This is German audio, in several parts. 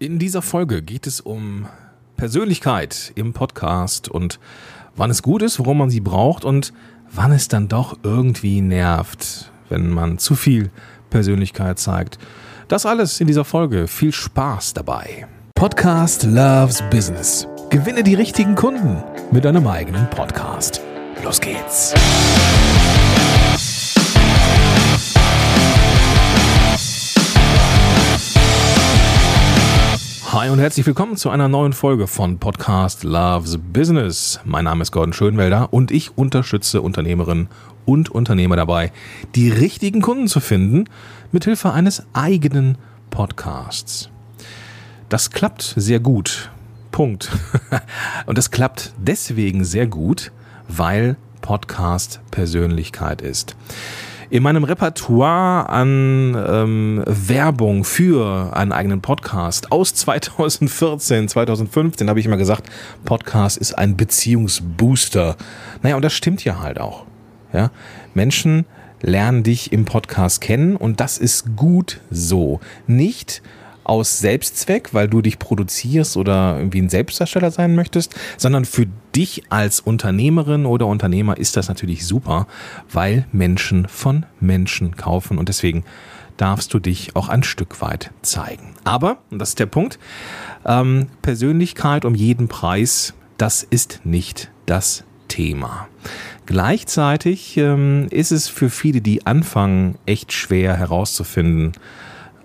In dieser Folge geht es um Persönlichkeit im Podcast und wann es gut ist, warum man sie braucht und wann es dann doch irgendwie nervt, wenn man zu viel Persönlichkeit zeigt. Das alles in dieser Folge. Viel Spaß dabei. Podcast Loves Business. Gewinne die richtigen Kunden mit deinem eigenen Podcast. Los geht's. Hi und herzlich willkommen zu einer neuen Folge von Podcast Loves Business. Mein Name ist Gordon Schönwelder und ich unterstütze Unternehmerinnen und Unternehmer dabei, die richtigen Kunden zu finden, mithilfe eines eigenen Podcasts. Das klappt sehr gut. Punkt. Und das klappt deswegen sehr gut, weil Podcast Persönlichkeit ist. In meinem Repertoire an ähm, Werbung für einen eigenen Podcast aus 2014, 2015 habe ich immer gesagt, Podcast ist ein Beziehungsbooster. Naja, und das stimmt ja halt auch. Ja? Menschen lernen dich im Podcast kennen und das ist gut so. Nicht, aus Selbstzweck, weil du dich produzierst oder irgendwie ein Selbstdarsteller sein möchtest, sondern für dich als Unternehmerin oder Unternehmer ist das natürlich super, weil Menschen von Menschen kaufen und deswegen darfst du dich auch ein Stück weit zeigen. Aber, und das ist der Punkt, ähm, Persönlichkeit um jeden Preis, das ist nicht das Thema. Gleichzeitig ähm, ist es für viele, die anfangen, echt schwer herauszufinden,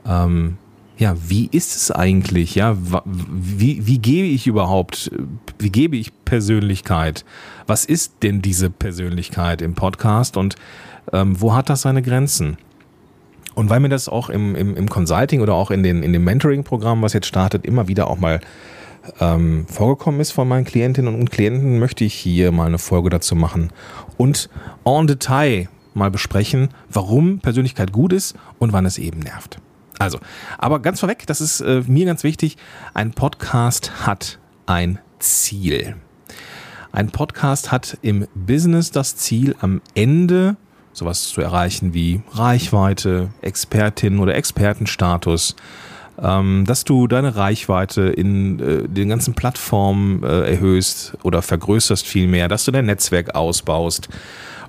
ähm, ja, wie ist es eigentlich? Ja, wie, wie gebe ich überhaupt, wie gebe ich Persönlichkeit? Was ist denn diese Persönlichkeit im Podcast und ähm, wo hat das seine Grenzen? Und weil mir das auch im, im, im Consulting oder auch in, den, in dem Mentoring-Programm, was jetzt startet, immer wieder auch mal ähm, vorgekommen ist von meinen Klientinnen und Klienten, möchte ich hier mal eine Folge dazu machen und en Detail mal besprechen, warum Persönlichkeit gut ist und wann es eben nervt. Also, aber ganz vorweg, das ist äh, mir ganz wichtig, ein Podcast hat ein Ziel. Ein Podcast hat im Business das Ziel, am Ende sowas zu erreichen wie Reichweite, Expertin oder Expertenstatus, ähm, dass du deine Reichweite in äh, den ganzen Plattformen äh, erhöhst oder vergrößerst vielmehr, dass du dein Netzwerk ausbaust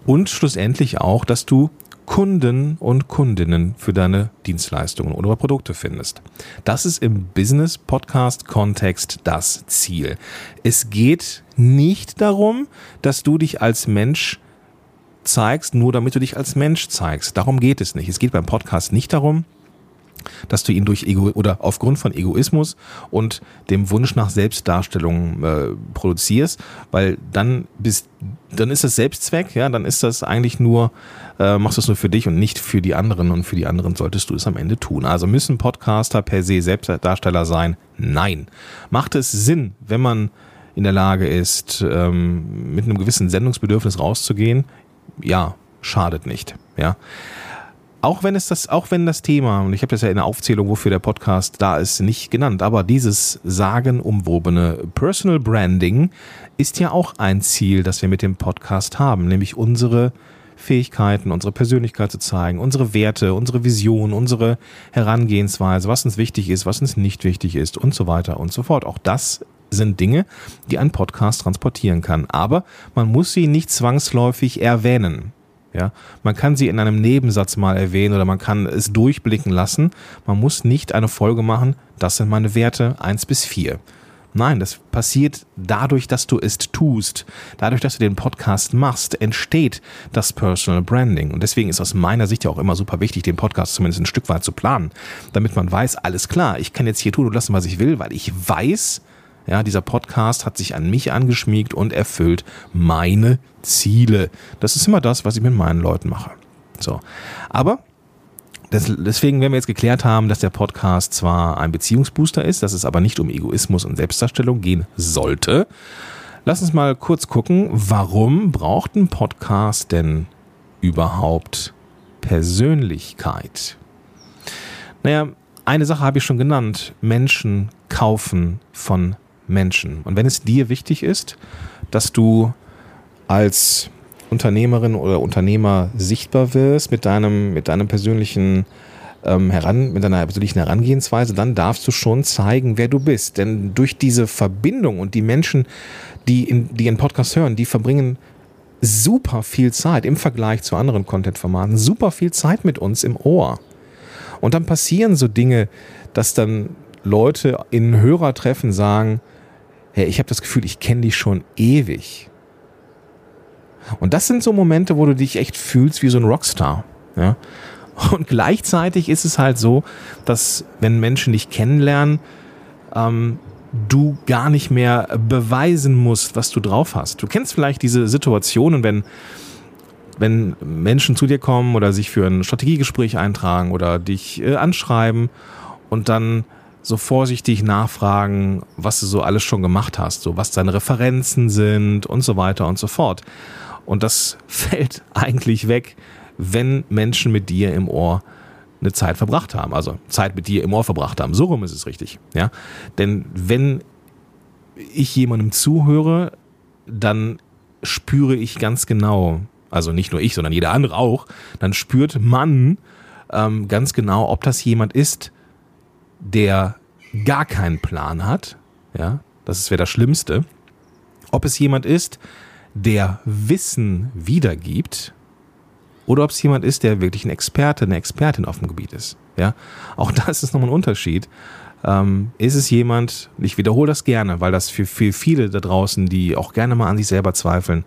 und schlussendlich auch, dass du Kunden und Kundinnen für deine Dienstleistungen oder Produkte findest. Das ist im Business-Podcast-Kontext das Ziel. Es geht nicht darum, dass du dich als Mensch zeigst, nur damit du dich als Mensch zeigst. Darum geht es nicht. Es geht beim Podcast nicht darum, dass du ihn durch Ego oder aufgrund von Egoismus und dem Wunsch nach Selbstdarstellung äh, produzierst, weil dann bist, dann ist das Selbstzweck, ja, dann ist das eigentlich nur, äh, machst du es nur für dich und nicht für die anderen und für die anderen solltest du es am Ende tun. Also müssen Podcaster per se Selbstdarsteller sein? Nein. Macht es Sinn, wenn man in der Lage ist, ähm, mit einem gewissen Sendungsbedürfnis rauszugehen? Ja, schadet nicht, ja auch wenn es das, auch wenn das Thema, und ich habe das ja in der Aufzählung, wofür der Podcast da ist, nicht genannt, aber dieses sagenumwobene Personal Branding ist ja auch ein Ziel, das wir mit dem Podcast haben, nämlich unsere Fähigkeiten, unsere Persönlichkeit zu zeigen, unsere Werte, unsere Vision, unsere Herangehensweise, was uns wichtig ist, was uns nicht wichtig ist und so weiter und so fort. Auch das sind Dinge, die ein Podcast transportieren kann. Aber man muss sie nicht zwangsläufig erwähnen. Ja, man kann sie in einem Nebensatz mal erwähnen oder man kann es durchblicken lassen. Man muss nicht eine Folge machen, das sind meine Werte eins bis vier. Nein, das passiert dadurch, dass du es tust. Dadurch, dass du den Podcast machst, entsteht das Personal Branding. Und deswegen ist aus meiner Sicht ja auch immer super wichtig, den Podcast zumindest ein Stück weit zu planen, damit man weiß, alles klar, ich kann jetzt hier tun und lassen, was ich will, weil ich weiß, ja, dieser Podcast hat sich an mich angeschmiegt und erfüllt meine Ziele. Das ist immer das, was ich mit meinen Leuten mache. So. Aber deswegen, wenn wir jetzt geklärt haben, dass der Podcast zwar ein Beziehungsbooster ist, dass es aber nicht um Egoismus und Selbstdarstellung gehen sollte, lass uns mal kurz gucken, warum braucht ein Podcast denn überhaupt Persönlichkeit? Naja, eine Sache habe ich schon genannt. Menschen kaufen von Menschen. Und wenn es dir wichtig ist, dass du als Unternehmerin oder Unternehmer sichtbar wirst mit deinem, mit deinem persönlichen ähm, heran, mit deiner persönlichen Herangehensweise, dann darfst du schon zeigen, wer du bist. Denn durch diese Verbindung und die Menschen, die in, die in Podcast hören, die verbringen super viel Zeit im Vergleich zu anderen Content-Formaten, super viel Zeit mit uns im Ohr. Und dann passieren so Dinge, dass dann Leute in Hörertreffen sagen, hey, ich habe das Gefühl, ich kenne dich schon ewig. Und das sind so Momente, wo du dich echt fühlst wie so ein Rockstar. Ja? Und gleichzeitig ist es halt so, dass wenn Menschen dich kennenlernen, ähm, du gar nicht mehr beweisen musst, was du drauf hast. Du kennst vielleicht diese Situationen, wenn, wenn Menschen zu dir kommen oder sich für ein Strategiegespräch eintragen oder dich äh, anschreiben und dann so vorsichtig nachfragen, was du so alles schon gemacht hast, so was deine Referenzen sind und so weiter und so fort. Und das fällt eigentlich weg, wenn Menschen mit dir im Ohr eine Zeit verbracht haben, also Zeit mit dir im Ohr verbracht haben. So rum ist es richtig. Ja? Denn wenn ich jemandem zuhöre, dann spüre ich ganz genau, also nicht nur ich, sondern jeder andere auch, dann spürt man ähm, ganz genau, ob das jemand ist, der gar keinen Plan hat. Ja, das wäre das Schlimmste. Ob es jemand ist, der Wissen wiedergibt oder ob es jemand ist, der wirklich ein Experte, eine Expertin auf dem Gebiet ist. Ja, auch das ist nochmal ein Unterschied. Ähm, ist es jemand, ich wiederhole das gerne, weil das für, für viele da draußen, die auch gerne mal an sich selber zweifeln,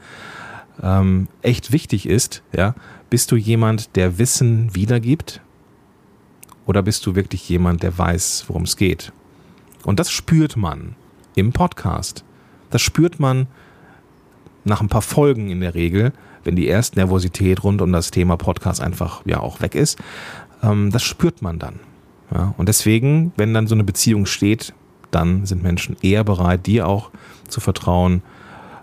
ähm, echt wichtig ist, ja, bist du jemand, der Wissen wiedergibt? Oder bist du wirklich jemand, der weiß, worum es geht? Und das spürt man im Podcast. Das spürt man nach ein paar Folgen in der Regel, wenn die erste Nervosität rund um das Thema Podcast einfach ja auch weg ist, ähm, das spürt man dann. Ja, und deswegen, wenn dann so eine Beziehung steht, dann sind Menschen eher bereit, dir auch zu vertrauen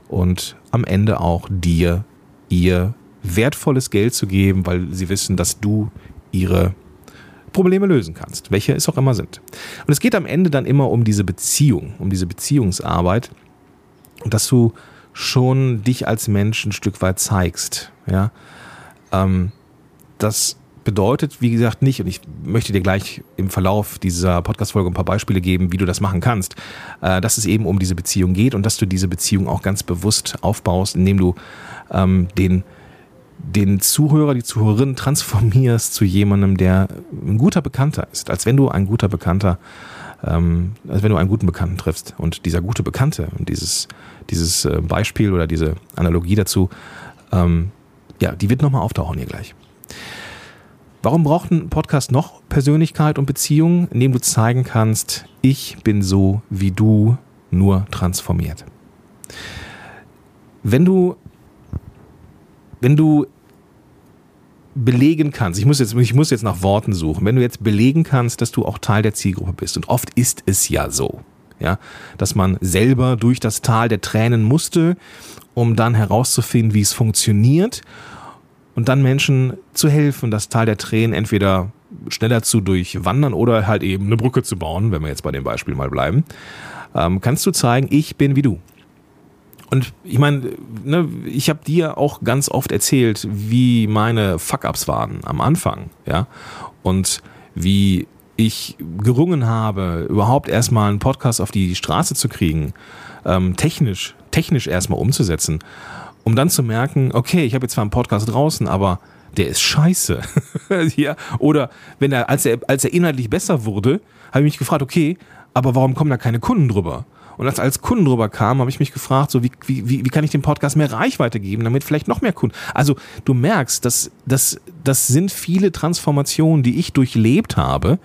und am Ende auch dir ihr wertvolles Geld zu geben, weil sie wissen, dass du ihre Probleme lösen kannst, welche es auch immer sind. Und es geht am Ende dann immer um diese Beziehung, um diese Beziehungsarbeit dass du schon dich als Mensch ein Stück weit zeigst. Ja, ähm, das bedeutet, wie gesagt, nicht, und ich möchte dir gleich im Verlauf dieser Podcast-Folge ein paar Beispiele geben, wie du das machen kannst, äh, dass es eben um diese Beziehung geht und dass du diese Beziehung auch ganz bewusst aufbaust, indem du ähm, den, den Zuhörer, die Zuhörerin transformierst zu jemandem, der ein guter Bekannter ist, als wenn du ein guter Bekannter ähm, als wenn du einen guten Bekannten triffst. Und dieser gute Bekannte und dieses, dieses äh, Beispiel oder diese Analogie dazu, ähm, ja, die wird nochmal auftauchen hier gleich. Warum braucht ein Podcast noch Persönlichkeit und Beziehung, indem du zeigen kannst, ich bin so wie du, nur transformiert? Wenn du, wenn du belegen kannst, ich muss, jetzt, ich muss jetzt nach Worten suchen, wenn du jetzt belegen kannst, dass du auch Teil der Zielgruppe bist, und oft ist es ja so, ja, dass man selber durch das Tal der Tränen musste, um dann herauszufinden, wie es funktioniert und dann Menschen zu helfen, das Tal der Tränen entweder schneller zu durchwandern oder halt eben eine Brücke zu bauen, wenn wir jetzt bei dem Beispiel mal bleiben, ähm, kannst du zeigen, ich bin wie du. Und ich meine, ne, ich habe dir auch ganz oft erzählt, wie meine Fuck-ups waren am Anfang, ja. Und wie ich gerungen habe, überhaupt erstmal einen Podcast auf die Straße zu kriegen, ähm, technisch, technisch erstmal umzusetzen, um dann zu merken, okay, ich habe jetzt zwar einen Podcast draußen, aber der ist scheiße. ja, oder wenn er, als er, als er inhaltlich besser wurde, habe ich mich gefragt, okay, aber warum kommen da keine Kunden drüber? Und als, als Kunden drüber kamen, habe ich mich gefragt, so wie, wie, wie kann ich dem Podcast mehr Reichweite geben, damit vielleicht noch mehr Kunden. Also du merkst, dass das, das sind viele Transformationen, die ich durchlebt habe.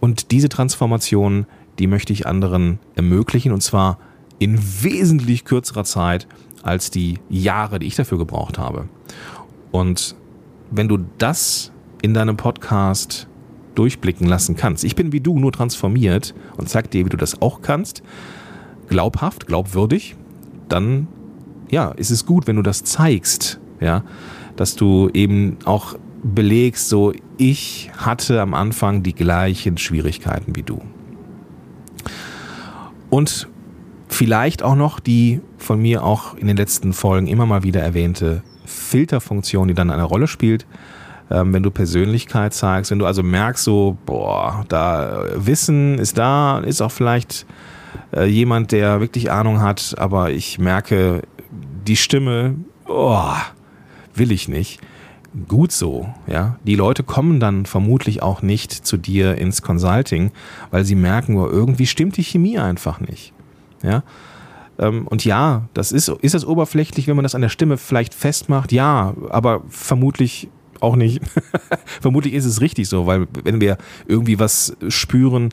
Und diese Transformationen, die möchte ich anderen ermöglichen und zwar in wesentlich kürzerer Zeit als die Jahre, die ich dafür gebraucht habe. Und wenn du das in deinem Podcast durchblicken lassen kannst, ich bin wie du nur transformiert und zeig dir, wie du das auch kannst, glaubhaft, glaubwürdig, dann ja, ist es gut, wenn du das zeigst, ja, dass du eben auch belegst, so ich hatte am Anfang die gleichen Schwierigkeiten wie du. Und vielleicht auch noch die von mir auch in den letzten Folgen immer mal wieder erwähnte Filterfunktion, die dann eine Rolle spielt. ähm, wenn du Persönlichkeit zeigst, wenn du also merkst, so, boah, da Wissen ist da, ist auch vielleicht äh, jemand, der wirklich Ahnung hat, aber ich merke, die Stimme, oh, will ich nicht. Gut so, ja. Die Leute kommen dann vermutlich auch nicht zu dir ins Consulting, weil sie merken, oh, irgendwie stimmt die Chemie einfach nicht, ja. Ähm, und ja, das ist, ist das oberflächlich, wenn man das an der Stimme vielleicht festmacht? Ja, aber vermutlich auch nicht. vermutlich ist es richtig so, weil wenn wir irgendwie was spüren,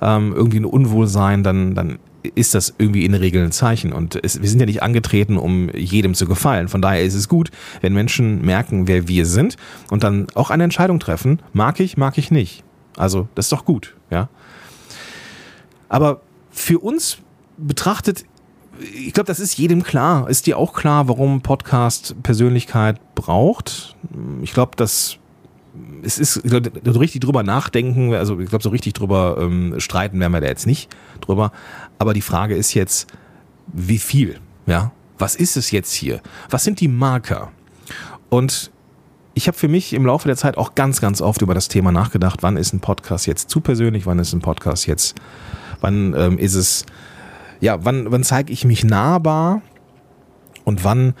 ähm, irgendwie ein Unwohlsein, dann, dann ist das irgendwie in der Regel ein Zeichen. Und es, wir sind ja nicht angetreten, um jedem zu gefallen. Von daher ist es gut, wenn Menschen merken, wer wir sind und dann auch eine Entscheidung treffen, mag ich, mag ich nicht. Also, das ist doch gut, ja. Aber für uns betrachtet ich glaube, das ist jedem klar. Ist dir auch klar, warum Podcast Persönlichkeit braucht? Ich glaube, dass es ist so richtig drüber nachdenken, also ich glaube, so richtig drüber ähm, streiten werden wir da jetzt nicht drüber. Aber die Frage ist jetzt, wie viel? Ja, was ist es jetzt hier? Was sind die Marker? Und ich habe für mich im Laufe der Zeit auch ganz, ganz oft über das Thema nachgedacht, wann ist ein Podcast jetzt zu persönlich, wann ist ein Podcast jetzt, wann ähm, ist es ja, wann, wann zeige ich mich nahbar und wann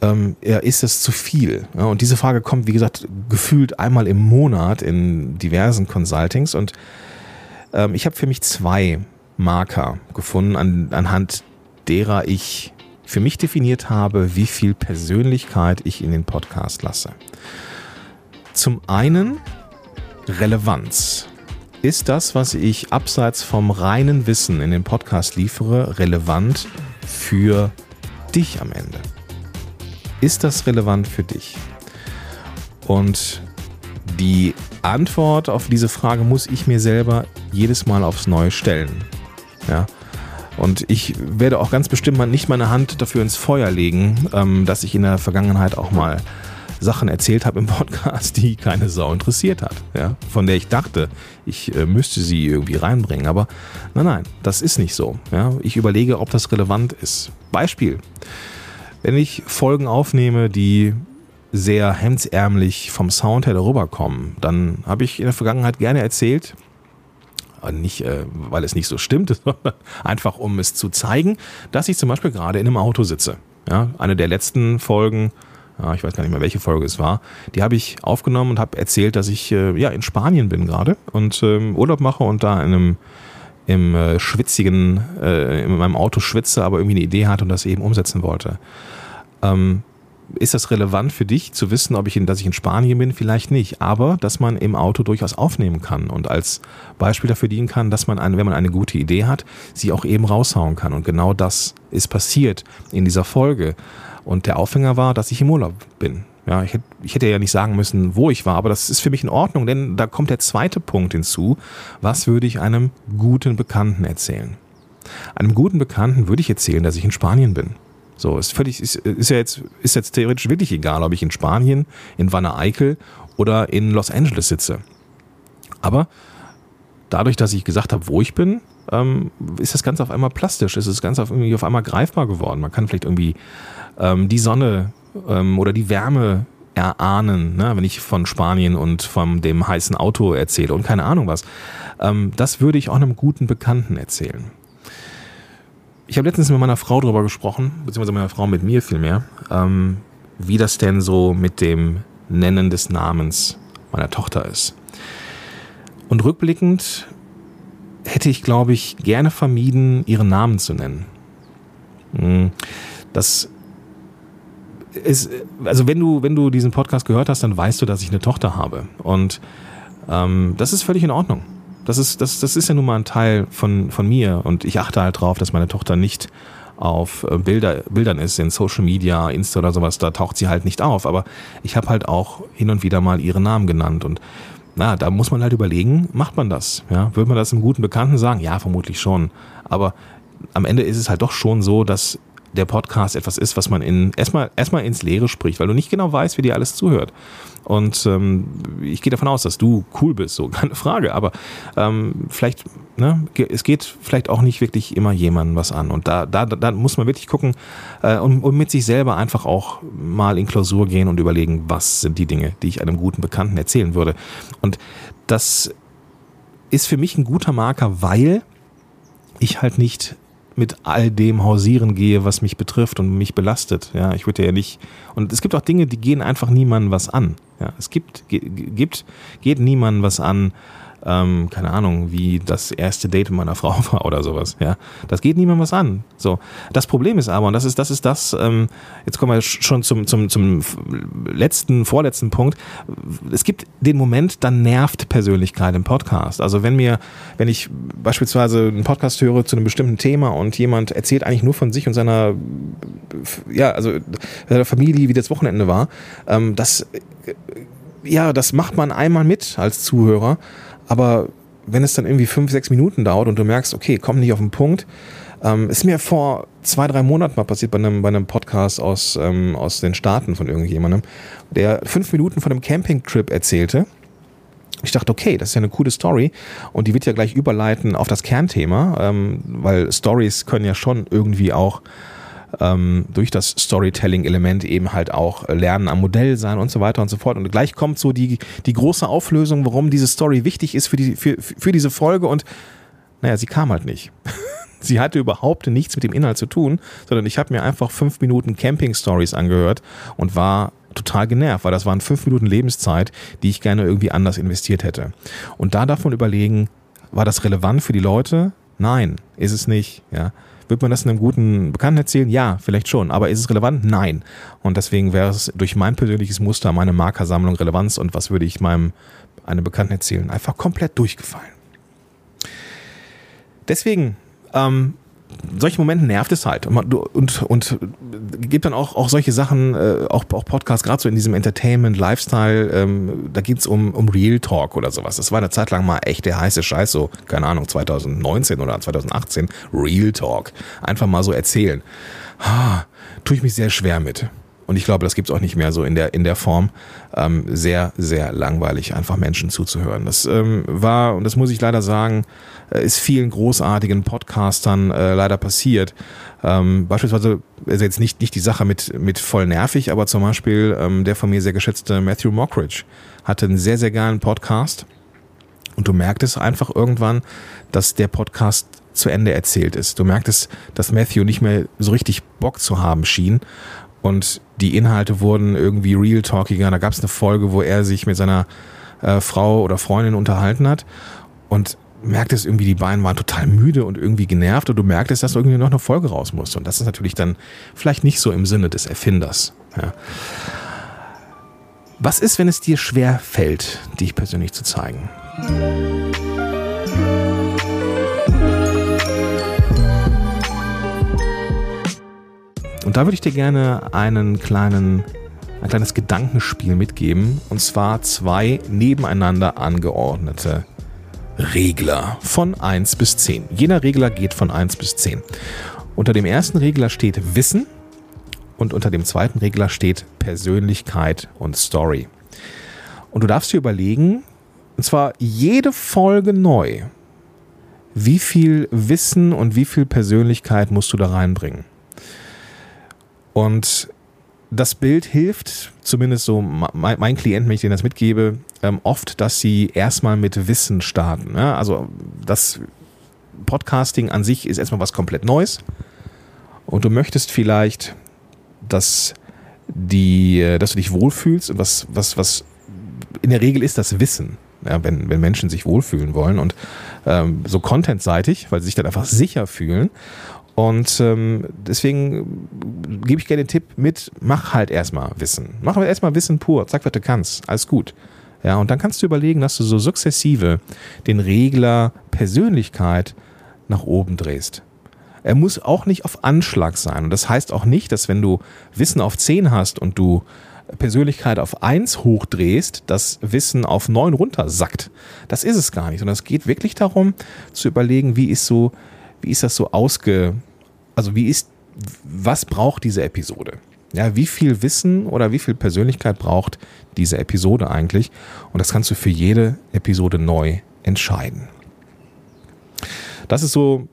ähm, ist es zu viel? Ja, und diese Frage kommt, wie gesagt, gefühlt einmal im Monat in diversen Consultings und ähm, ich habe für mich zwei Marker gefunden, an, anhand derer ich für mich definiert habe, wie viel Persönlichkeit ich in den Podcast lasse. Zum einen Relevanz. Ist das, was ich abseits vom reinen Wissen in den Podcast liefere, relevant für dich am Ende? Ist das relevant für dich? Und die Antwort auf diese Frage muss ich mir selber jedes Mal aufs Neue stellen. Ja. Und ich werde auch ganz bestimmt nicht meine Hand dafür ins Feuer legen, ähm, dass ich in der Vergangenheit auch mal Sachen erzählt habe im Podcast, die keine Sau interessiert hat. Ja? Von der ich dachte, ich äh, müsste sie irgendwie reinbringen. Aber nein, nein, das ist nicht so. Ja? Ich überlege, ob das relevant ist. Beispiel. Wenn ich Folgen aufnehme, die sehr hemdsärmlich vom Sound her darüber kommen, dann habe ich in der Vergangenheit gerne erzählt, nicht, äh, weil es nicht so stimmt, sondern einfach um es zu zeigen, dass ich zum Beispiel gerade in einem Auto sitze. Ja, eine der letzten Folgen ich weiß gar nicht mehr, welche Folge es war, die habe ich aufgenommen und habe erzählt, dass ich äh, ja in Spanien bin gerade und ähm, Urlaub mache und da in einem im äh, schwitzigen, äh, in meinem Auto schwitze, aber irgendwie eine Idee hatte und das eben umsetzen wollte. Ähm, ist das relevant für dich zu wissen, ob ich in, dass ich in Spanien bin? Vielleicht nicht, aber dass man im Auto durchaus aufnehmen kann und als Beispiel dafür dienen kann, dass man, eine, wenn man eine gute Idee hat, sie auch eben raushauen kann. Und genau das ist passiert in dieser Folge. Und der Aufhänger war, dass ich im Urlaub bin. Ja, ich hätte, ich hätte ja nicht sagen müssen, wo ich war, aber das ist für mich in Ordnung, denn da kommt der zweite Punkt hinzu. Was würde ich einem guten Bekannten erzählen? Einem guten Bekannten würde ich erzählen, dass ich in Spanien bin. So, ist völlig, ist, ist ja jetzt, ist jetzt theoretisch wirklich egal, ob ich in Spanien, in Wanne Eickel oder in Los Angeles sitze. Aber dadurch, dass ich gesagt habe, wo ich bin, ähm, ist das Ganze auf einmal plastisch, ist das Ganze auf, irgendwie auf einmal greifbar geworden. Man kann vielleicht irgendwie ähm, die Sonne ähm, oder die Wärme erahnen, ne? wenn ich von Spanien und von dem heißen Auto erzähle und keine Ahnung was. Ähm, das würde ich auch einem guten Bekannten erzählen. Ich habe letztens mit meiner Frau darüber gesprochen, beziehungsweise meiner Frau mit mir vielmehr, ähm, wie das denn so mit dem Nennen des Namens meiner Tochter ist. Und rückblickend hätte ich, glaube ich, gerne vermieden, ihren Namen zu nennen. Hm, das ist, also wenn du, wenn du diesen Podcast gehört hast, dann weißt du, dass ich eine Tochter habe. Und ähm, das ist völlig in Ordnung. Das ist, das, das ist ja nun mal ein Teil von, von mir und ich achte halt drauf, dass meine Tochter nicht auf äh, Bilder, Bildern ist, in Social Media, Insta oder sowas, da taucht sie halt nicht auf. Aber ich habe halt auch hin und wieder mal ihren Namen genannt und na, da muss man halt überlegen, macht man das? Ja, würde man das einem guten Bekannten sagen? Ja, vermutlich schon. Aber am Ende ist es halt doch schon so, dass der Podcast etwas ist, was man in erstmal erstmal ins Leere spricht, weil du nicht genau weißt, wie dir alles zuhört. Und ähm, ich gehe davon aus, dass du cool bist, so keine Frage. Aber ähm, vielleicht, ne, es geht vielleicht auch nicht wirklich immer jemandem was an. Und da, da, da muss man wirklich gucken äh, und, und mit sich selber einfach auch mal in Klausur gehen und überlegen, was sind die Dinge, die ich einem guten Bekannten erzählen würde. Und das ist für mich ein guter Marker, weil ich halt nicht mit all dem hausieren gehe, was mich betrifft und mich belastet. Ja, ich würde ja nicht. Und es gibt auch Dinge, die gehen einfach niemandem was an. Ja, es gibt, gibt, geht niemandem was an, ähm, keine Ahnung, wie das erste Date meiner Frau war oder sowas. Ja, das geht niemandem was an. So, das Problem ist aber, und das ist das, ist das. Ähm, jetzt kommen wir schon zum zum zum letzten, vorletzten Punkt. Es gibt den Moment, dann nervt Persönlichkeit im Podcast. Also wenn mir, wenn ich beispielsweise einen Podcast höre zu einem bestimmten Thema und jemand erzählt eigentlich nur von sich und seiner, ja, also seiner Familie, wie das Wochenende war, ähm, das ja, das macht man einmal mit als Zuhörer aber wenn es dann irgendwie fünf, sechs Minuten dauert und du merkst, okay, komm nicht auf den Punkt, ähm, ist mir vor zwei, drei Monaten mal passiert bei einem, bei einem Podcast aus, ähm, aus den Staaten von irgendjemandem, der fünf Minuten von einem Campingtrip erzählte. Ich dachte, okay, das ist ja eine coole Story und die wird ja gleich überleiten auf das Kernthema, ähm, weil Stories können ja schon irgendwie auch ähm, durch das Storytelling-Element eben halt auch Lernen am Modell sein und so weiter und so fort. Und gleich kommt so die, die große Auflösung, warum diese Story wichtig ist für, die, für, für diese Folge und naja, sie kam halt nicht. sie hatte überhaupt nichts mit dem Inhalt zu tun, sondern ich habe mir einfach fünf Minuten Camping-Stories angehört und war total genervt, weil das waren fünf Minuten Lebenszeit, die ich gerne irgendwie anders investiert hätte. Und da davon überlegen, war das relevant für die Leute? Nein, ist es nicht. Ja. Wird man das einem guten Bekannten erzählen? Ja, vielleicht schon. Aber ist es relevant? Nein. Und deswegen wäre es durch mein persönliches Muster, meine Markersammlung Relevanz und was würde ich meinem einem Bekannten erzählen, einfach komplett durchgefallen. Deswegen ähm, solchen Momenten nervt es halt. Und, und, und gibt dann auch, auch solche Sachen, äh, auch, auch Podcasts, gerade so in diesem Entertainment, Lifestyle, ähm, da geht's um, um Real Talk oder sowas. Das war eine Zeit lang mal echt der heiße Scheiß, so, keine Ahnung, 2019 oder 2018. Real Talk. Einfach mal so erzählen. Ha, tue ich mich sehr schwer mit. Und ich glaube, das gibt's auch nicht mehr so in der, in der Form. Ähm, sehr, sehr langweilig, einfach Menschen zuzuhören. Das ähm, war, und das muss ich leider sagen, äh, ist vielen großartigen Podcastern äh, leider passiert. Ähm, beispielsweise ist jetzt nicht, nicht die Sache mit, mit voll nervig, aber zum Beispiel ähm, der von mir sehr geschätzte Matthew Mockridge hatte einen sehr, sehr geilen Podcast. Und du merktest einfach irgendwann, dass der Podcast zu Ende erzählt ist. Du merktest, dass Matthew nicht mehr so richtig Bock zu haben schien und die Inhalte wurden irgendwie real talkiger. Da gab es eine Folge, wo er sich mit seiner äh, Frau oder Freundin unterhalten hat und merktest irgendwie, die beiden waren total müde und irgendwie genervt und du merktest, dass irgendwie noch eine Folge raus muss. Und das ist natürlich dann vielleicht nicht so im Sinne des Erfinders. Ja. Was ist, wenn es dir schwer fällt, dich persönlich zu zeigen? Und da würde ich dir gerne einen kleinen, ein kleines Gedankenspiel mitgeben. Und zwar zwei nebeneinander angeordnete Regler von 1 bis 10. Jeder Regler geht von 1 bis 10. Unter dem ersten Regler steht Wissen und unter dem zweiten Regler steht Persönlichkeit und Story. Und du darfst dir überlegen, und zwar jede Folge neu, wie viel Wissen und wie viel Persönlichkeit musst du da reinbringen. Und das Bild hilft, zumindest so mein, mein Klient, wenn ich denen das mitgebe, ähm, oft, dass sie erstmal mit Wissen starten. Ja? Also das Podcasting an sich ist erstmal was komplett Neues. Und du möchtest vielleicht, dass, die, äh, dass du dich wohlfühlst und was, was, was in der Regel ist das Wissen. Ja, wenn, wenn Menschen sich wohlfühlen wollen und ähm, so contentseitig, weil sie sich dann einfach sicher fühlen. Und ähm, deswegen gebe ich gerne den Tipp mit, mach halt erstmal Wissen. Mach halt erstmal Wissen pur, sag, was du kannst, alles gut. Ja, und dann kannst du überlegen, dass du so sukzessive den Regler Persönlichkeit nach oben drehst. Er muss auch nicht auf Anschlag sein. Und das heißt auch nicht, dass wenn du Wissen auf 10 hast und du Persönlichkeit auf 1 hochdrehst, das Wissen auf 9 runtersackt. Das ist es gar nicht. Sondern es geht wirklich darum, zu überlegen, wie ist so, wie ist das so ausge, also wie ist was braucht diese Episode? Ja, wie viel Wissen oder wie viel Persönlichkeit braucht diese Episode eigentlich? Und das kannst du für jede Episode neu entscheiden. Das ist so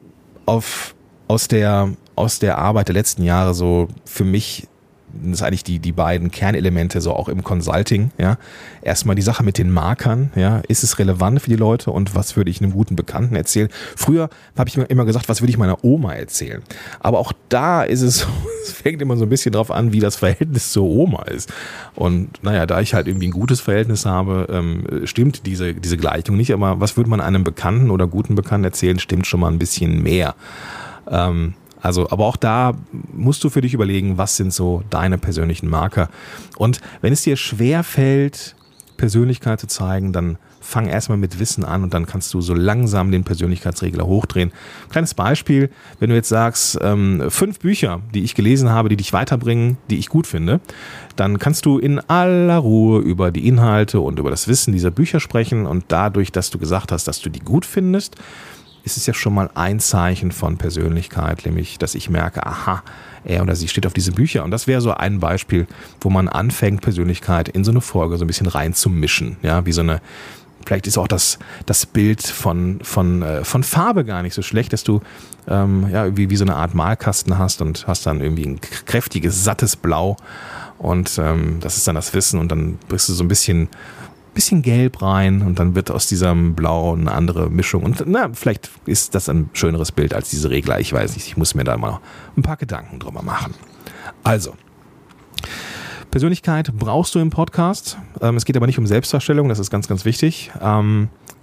auf, aus, der, aus der Arbeit der letzten Jahre so für mich das sind eigentlich die, die beiden Kernelemente, so auch im Consulting, ja. Erstmal die Sache mit den Markern, ja. Ist es relevant für die Leute und was würde ich einem guten Bekannten erzählen? Früher habe ich mir immer gesagt, was würde ich meiner Oma erzählen? Aber auch da ist es, es fängt immer so ein bisschen drauf an, wie das Verhältnis zur Oma ist. Und naja, da ich halt irgendwie ein gutes Verhältnis habe, ähm, stimmt diese, diese Gleichung nicht. Aber was würde man einem Bekannten oder guten Bekannten erzählen, stimmt schon mal ein bisschen mehr. Ähm, also, aber auch da musst du für dich überlegen, was sind so deine persönlichen Marker. Und wenn es dir schwer fällt, Persönlichkeit zu zeigen, dann fang erstmal mit Wissen an und dann kannst du so langsam den Persönlichkeitsregler hochdrehen. Kleines Beispiel, wenn du jetzt sagst, ähm, fünf Bücher, die ich gelesen habe, die dich weiterbringen, die ich gut finde, dann kannst du in aller Ruhe über die Inhalte und über das Wissen dieser Bücher sprechen und dadurch, dass du gesagt hast, dass du die gut findest, ist es ja schon mal ein Zeichen von Persönlichkeit, nämlich, dass ich merke, aha, er oder sie steht auf diese Bücher. Und das wäre so ein Beispiel, wo man anfängt, Persönlichkeit in so eine Folge so ein bisschen reinzumischen. Ja, wie so eine, vielleicht ist auch das, das Bild von, von, äh, von Farbe gar nicht so schlecht, dass du ähm, ja, wie, wie so eine Art Malkasten hast und hast dann irgendwie ein kräftiges, sattes Blau. Und ähm, das ist dann das Wissen und dann bist du so ein bisschen bisschen Gelb rein und dann wird aus diesem Blau eine andere Mischung. Und na, vielleicht ist das ein schöneres Bild als diese Regler. Ich weiß nicht, ich muss mir da mal ein paar Gedanken drüber machen. Also, Persönlichkeit brauchst du im Podcast. Ähm, es geht aber nicht um Selbstdarstellung, das ist ganz, ganz wichtig.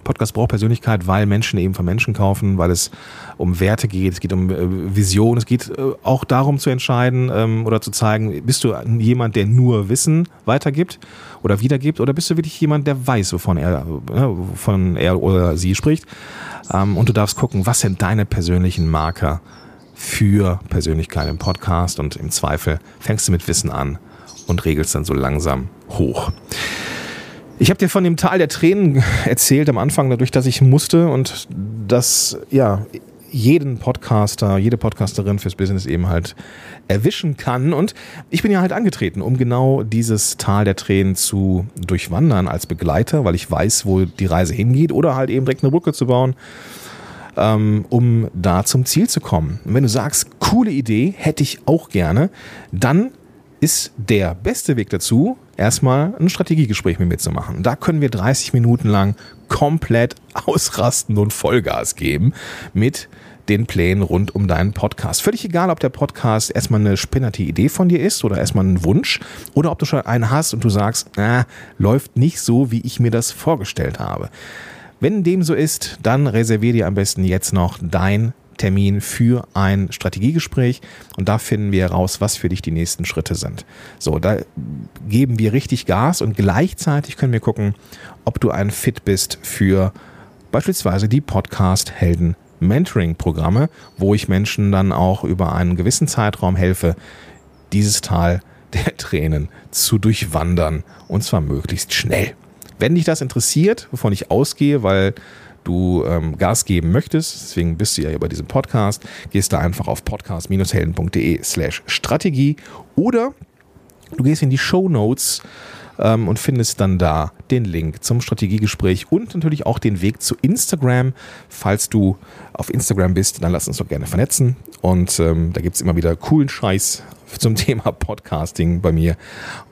Podcast braucht Persönlichkeit, weil Menschen eben von Menschen kaufen, weil es um Werte geht, es geht um äh, Vision, es geht äh, auch darum zu entscheiden ähm, oder zu zeigen, bist du jemand, der nur Wissen weitergibt oder wiedergibt oder bist du wirklich jemand, der weiß, wovon er, äh, wovon er oder sie spricht. Ähm, und du darfst gucken, was sind deine persönlichen Marker für Persönlichkeit im Podcast und im Zweifel fängst du mit Wissen an und regelst dann so langsam hoch. Ich habe dir von dem Tal der Tränen erzählt am Anfang, dadurch, dass ich musste und dass ja jeden Podcaster, jede Podcasterin fürs Business eben halt erwischen kann. Und ich bin ja halt angetreten, um genau dieses Tal der Tränen zu durchwandern als Begleiter, weil ich weiß, wo die Reise hingeht oder halt eben direkt eine Brücke zu bauen, ähm, um da zum Ziel zu kommen. Und wenn du sagst, coole Idee, hätte ich auch gerne, dann ist der beste Weg dazu, erstmal ein Strategiegespräch mit mir zu machen. Da können wir 30 Minuten lang komplett ausrasten und Vollgas geben mit den Plänen rund um deinen Podcast. Völlig egal, ob der Podcast erstmal eine spinnerte Idee von dir ist oder erstmal ein Wunsch oder ob du schon einen hast und du sagst, na, läuft nicht so, wie ich mir das vorgestellt habe. Wenn dem so ist, dann reservier dir am besten jetzt noch dein Termin für ein Strategiegespräch und da finden wir heraus, was für dich die nächsten Schritte sind. So, da geben wir richtig Gas und gleichzeitig können wir gucken, ob du ein Fit bist für beispielsweise die Podcast Helden Mentoring Programme, wo ich Menschen dann auch über einen gewissen Zeitraum helfe, dieses Tal der Tränen zu durchwandern und zwar möglichst schnell. Wenn dich das interessiert, wovon ich ausgehe, weil du ähm, Gas geben möchtest, deswegen bist du ja bei diesem Podcast, gehst da einfach auf podcast-helden.de slash Strategie oder du gehst in die Show Notes ähm, und findest dann da den Link zum Strategiegespräch und natürlich auch den Weg zu Instagram. Falls du auf Instagram bist, dann lass uns doch gerne vernetzen. Und ähm, da gibt es immer wieder coolen Scheiß zum Thema Podcasting bei mir.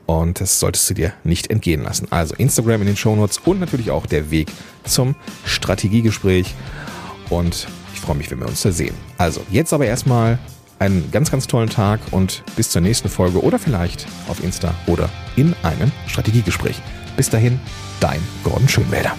Und das solltest du dir nicht entgehen lassen. Also Instagram in den Shownotes und natürlich auch der Weg zum Strategiegespräch. Und ich freue mich, wenn wir uns da sehen. Also jetzt aber erstmal einen ganz, ganz tollen Tag und bis zur nächsten Folge oder vielleicht auf Insta oder in einem Strategiegespräch. Bis dahin, dein Gordon Schönwälder.